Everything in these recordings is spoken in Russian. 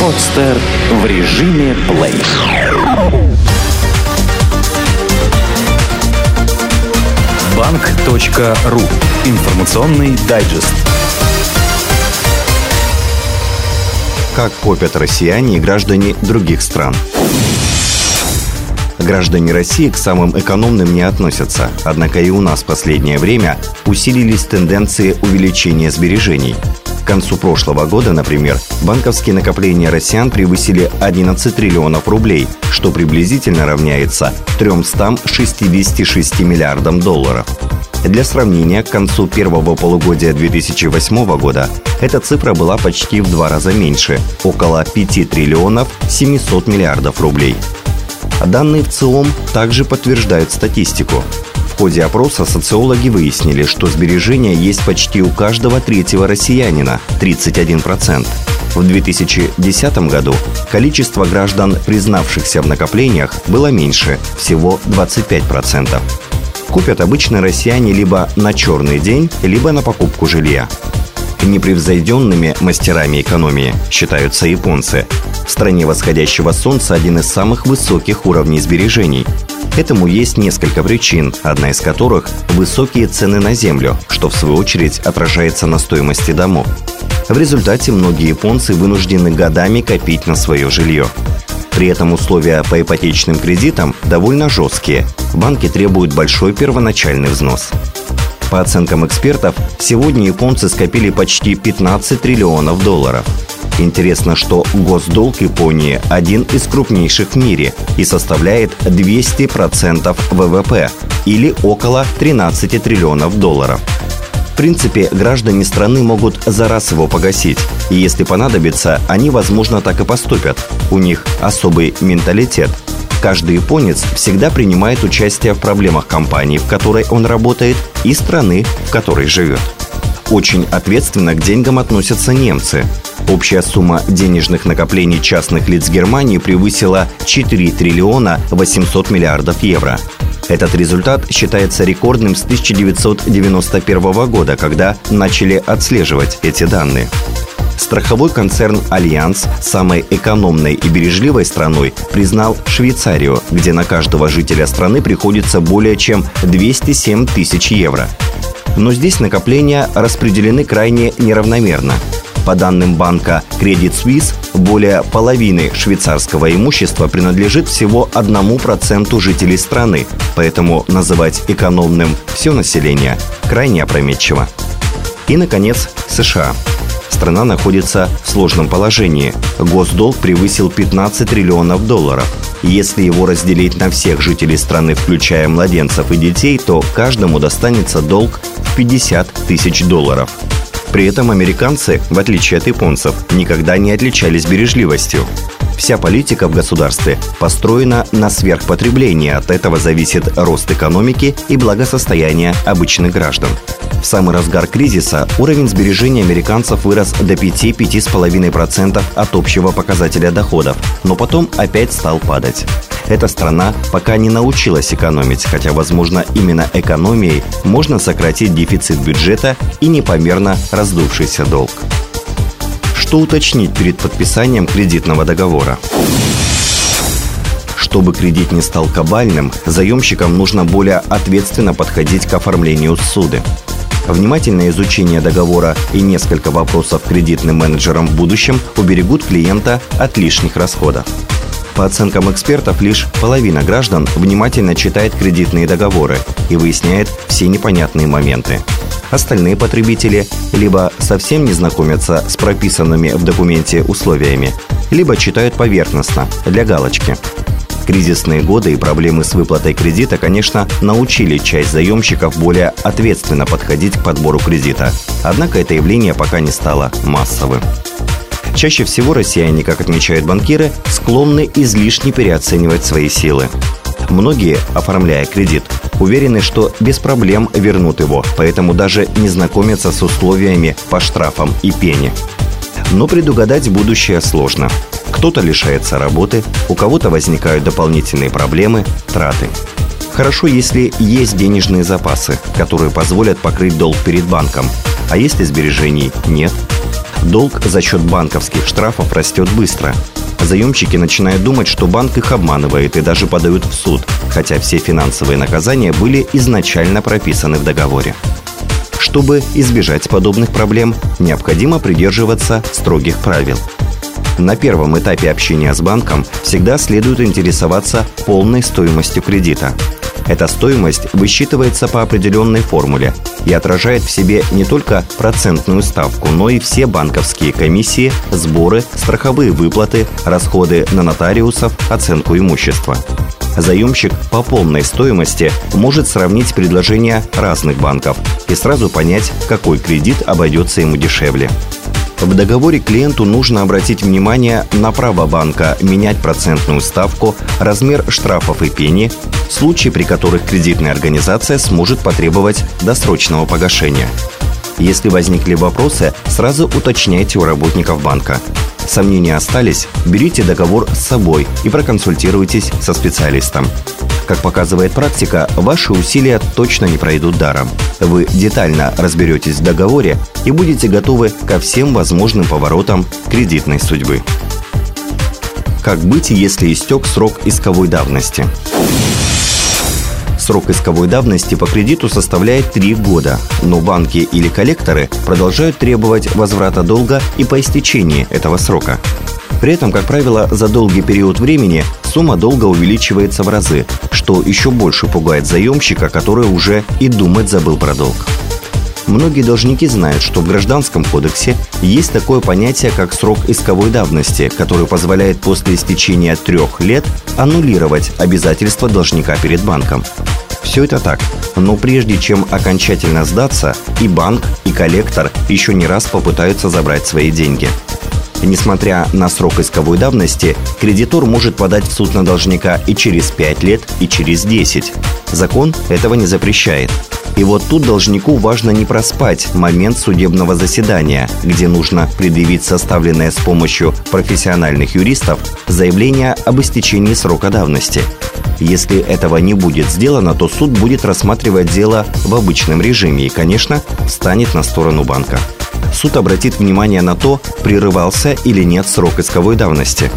Подстер в режиме плей. Банк.ру. Информационный дайджест. Как копят россияне и граждане других стран. Граждане России к самым экономным не относятся, однако и у нас в последнее время усилились тенденции увеличения сбережений. К концу прошлого года, например, банковские накопления россиян превысили 11 триллионов рублей, что приблизительно равняется 366 миллиардам долларов. Для сравнения, к концу первого полугодия 2008 года эта цифра была почти в два раза меньше – около 5 триллионов 700 миллиардов рублей. Данные в ЦИОМ также подтверждают статистику. В ходе опроса социологи выяснили, что сбережения есть почти у каждого третьего россиянина – 31%. В 2010 году количество граждан, признавшихся в накоплениях, было меньше – всего 25%. Купят обычно россияне либо на черный день, либо на покупку жилья. Непревзойденными мастерами экономии считаются японцы. В стране восходящего солнца один из самых высоких уровней сбережений – Этому есть несколько причин, одна из которых – высокие цены на землю, что в свою очередь отражается на стоимости домов. В результате многие японцы вынуждены годами копить на свое жилье. При этом условия по ипотечным кредитам довольно жесткие. Банки требуют большой первоначальный взнос. По оценкам экспертов, сегодня японцы скопили почти 15 триллионов долларов – Интересно, что госдолг Японии один из крупнейших в мире и составляет 200% ВВП или около 13 триллионов долларов. В принципе, граждане страны могут за раз его погасить. И если понадобится, они, возможно, так и поступят. У них особый менталитет. Каждый японец всегда принимает участие в проблемах компании, в которой он работает, и страны, в которой живет. Очень ответственно к деньгам относятся немцы. Общая сумма денежных накоплений частных лиц Германии превысила 4 триллиона 800 миллиардов евро. Этот результат считается рекордным с 1991 года, когда начали отслеживать эти данные. Страховой концерн «Альянс» самой экономной и бережливой страной признал Швейцарию, где на каждого жителя страны приходится более чем 207 тысяч евро – но здесь накопления распределены крайне неравномерно. По данным банка Credit Suisse, более половины швейцарского имущества принадлежит всего одному проценту жителей страны, поэтому называть экономным все население крайне опрометчиво. И, наконец, США. Страна находится в сложном положении. Госдолг превысил 15 триллионов долларов. Если его разделить на всех жителей страны, включая младенцев и детей, то каждому достанется долг 50 тысяч долларов. При этом американцы, в отличие от японцев, никогда не отличались бережливостью. Вся политика в государстве построена на сверхпотреблении. От этого зависит рост экономики и благосостояние обычных граждан. В самый разгар кризиса уровень сбережений американцев вырос до 5-5,5% от общего показателя доходов, но потом опять стал падать. Эта страна пока не научилась экономить, хотя, возможно, именно экономией можно сократить дефицит бюджета и непомерно раздувшийся долг. Что уточнить перед подписанием кредитного договора? Чтобы кредит не стал кабальным, заемщикам нужно более ответственно подходить к оформлению суды. Внимательное изучение договора и несколько вопросов кредитным менеджерам в будущем уберегут клиента от лишних расходов. По оценкам экспертов, лишь половина граждан внимательно читает кредитные договоры и выясняет все непонятные моменты. Остальные потребители либо совсем не знакомятся с прописанными в документе условиями, либо читают поверхностно, для галочки. Кризисные годы и проблемы с выплатой кредита, конечно, научили часть заемщиков более ответственно подходить к подбору кредита. Однако это явление пока не стало массовым. Чаще всего россияне, как отмечают банкиры, склонны излишне переоценивать свои силы. Многие, оформляя кредит, уверены, что без проблем вернут его, поэтому даже не знакомятся с условиями по штрафам и пене. Но предугадать будущее сложно. Кто-то лишается работы, у кого-то возникают дополнительные проблемы, траты. Хорошо, если есть денежные запасы, которые позволят покрыть долг перед банком. А если сбережений нет? Долг за счет банковских штрафов растет быстро. Заемщики начинают думать, что банк их обманывает и даже подают в суд, хотя все финансовые наказания были изначально прописаны в договоре. Чтобы избежать подобных проблем, необходимо придерживаться строгих правил. На первом этапе общения с банком всегда следует интересоваться полной стоимостью кредита. Эта стоимость высчитывается по определенной формуле и отражает в себе не только процентную ставку, но и все банковские комиссии, сборы, страховые выплаты, расходы на нотариусов, оценку имущества. Заемщик по полной стоимости может сравнить предложения разных банков и сразу понять, какой кредит обойдется ему дешевле. В договоре клиенту нужно обратить внимание на право банка менять процентную ставку, размер штрафов и пени, случаи, при которых кредитная организация сможет потребовать досрочного погашения. Если возникли вопросы, сразу уточняйте у работников банка. Сомнения остались? Берите договор с собой и проконсультируйтесь со специалистом. Как показывает практика, ваши усилия точно не пройдут даром. Вы детально разберетесь в договоре и будете готовы ко всем возможным поворотам кредитной судьбы. Как быть, если истек срок исковой давности? Срок исковой давности по кредиту составляет 3 года, но банки или коллекторы продолжают требовать возврата долга и по истечении этого срока. При этом, как правило, за долгий период времени сумма долга увеличивается в разы, что еще больше пугает заемщика, который уже и думать забыл про долг. Многие должники знают, что в Гражданском кодексе есть такое понятие, как срок исковой давности, который позволяет после истечения трех лет аннулировать обязательства должника перед банком. Все это так, но прежде чем окончательно сдаться, и банк, и коллектор еще не раз попытаются забрать свои деньги – Несмотря на срок исковой давности, кредитор может подать в суд на должника и через 5 лет, и через 10. Закон этого не запрещает. И вот тут должнику важно не проспать момент судебного заседания, где нужно предъявить составленное с помощью профессиональных юристов заявление об истечении срока давности. Если этого не будет сделано, то суд будет рассматривать дело в обычном режиме и, конечно, встанет на сторону банка суд обратит внимание на то, прерывался или нет срок исковой давности.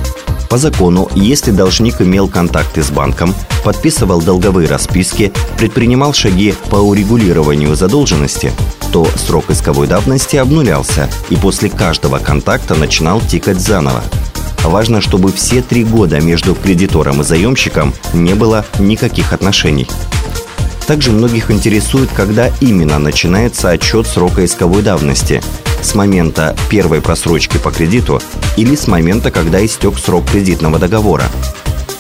По закону, если должник имел контакты с банком, подписывал долговые расписки, предпринимал шаги по урегулированию задолженности, то срок исковой давности обнулялся и после каждого контакта начинал тикать заново. Важно, чтобы все три года между кредитором и заемщиком не было никаких отношений. Также многих интересует, когда именно начинается отчет срока исковой давности – с момента первой просрочки по кредиту или с момента, когда истек срок кредитного договора.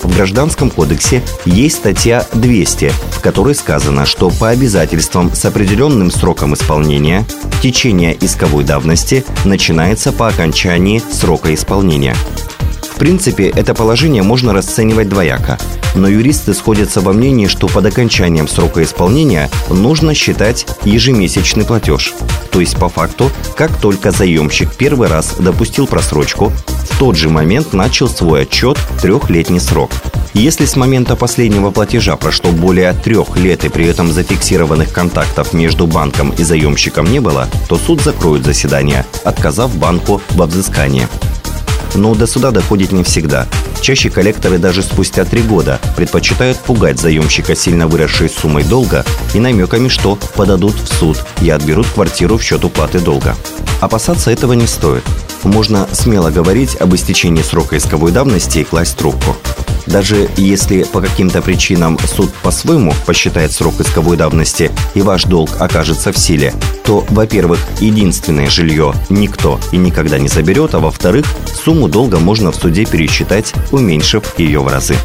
В Гражданском кодексе есть статья 200, в которой сказано, что по обязательствам с определенным сроком исполнения течение исковой давности начинается по окончании срока исполнения. Принципе, это положение можно расценивать двояко – но юристы сходятся во мнении, что под окончанием срока исполнения нужно считать ежемесячный платеж. То есть по факту, как только заемщик первый раз допустил просрочку, в тот же момент начал свой отчет трехлетний срок. Если с момента последнего платежа прошло более трех лет и при этом зафиксированных контактов между банком и заемщиком не было, то суд закроет заседание, отказав банку во взыскании. Но до суда доходит не всегда. Чаще коллекторы даже спустя три года предпочитают пугать заемщика сильно выросшей суммой долга и намеками, что подадут в суд и отберут квартиру в счет уплаты долга. Опасаться этого не стоит. Можно смело говорить об истечении срока исковой давности и класть трубку. Даже если по каким-то причинам суд по-своему посчитает срок исковой давности и ваш долг окажется в силе, то, во-первых, единственное жилье никто и никогда не заберет, а во-вторых, сумму долга можно в суде пересчитать, уменьшив ее в разы.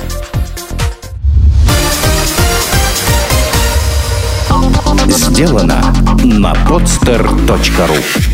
Сделано на podster.ru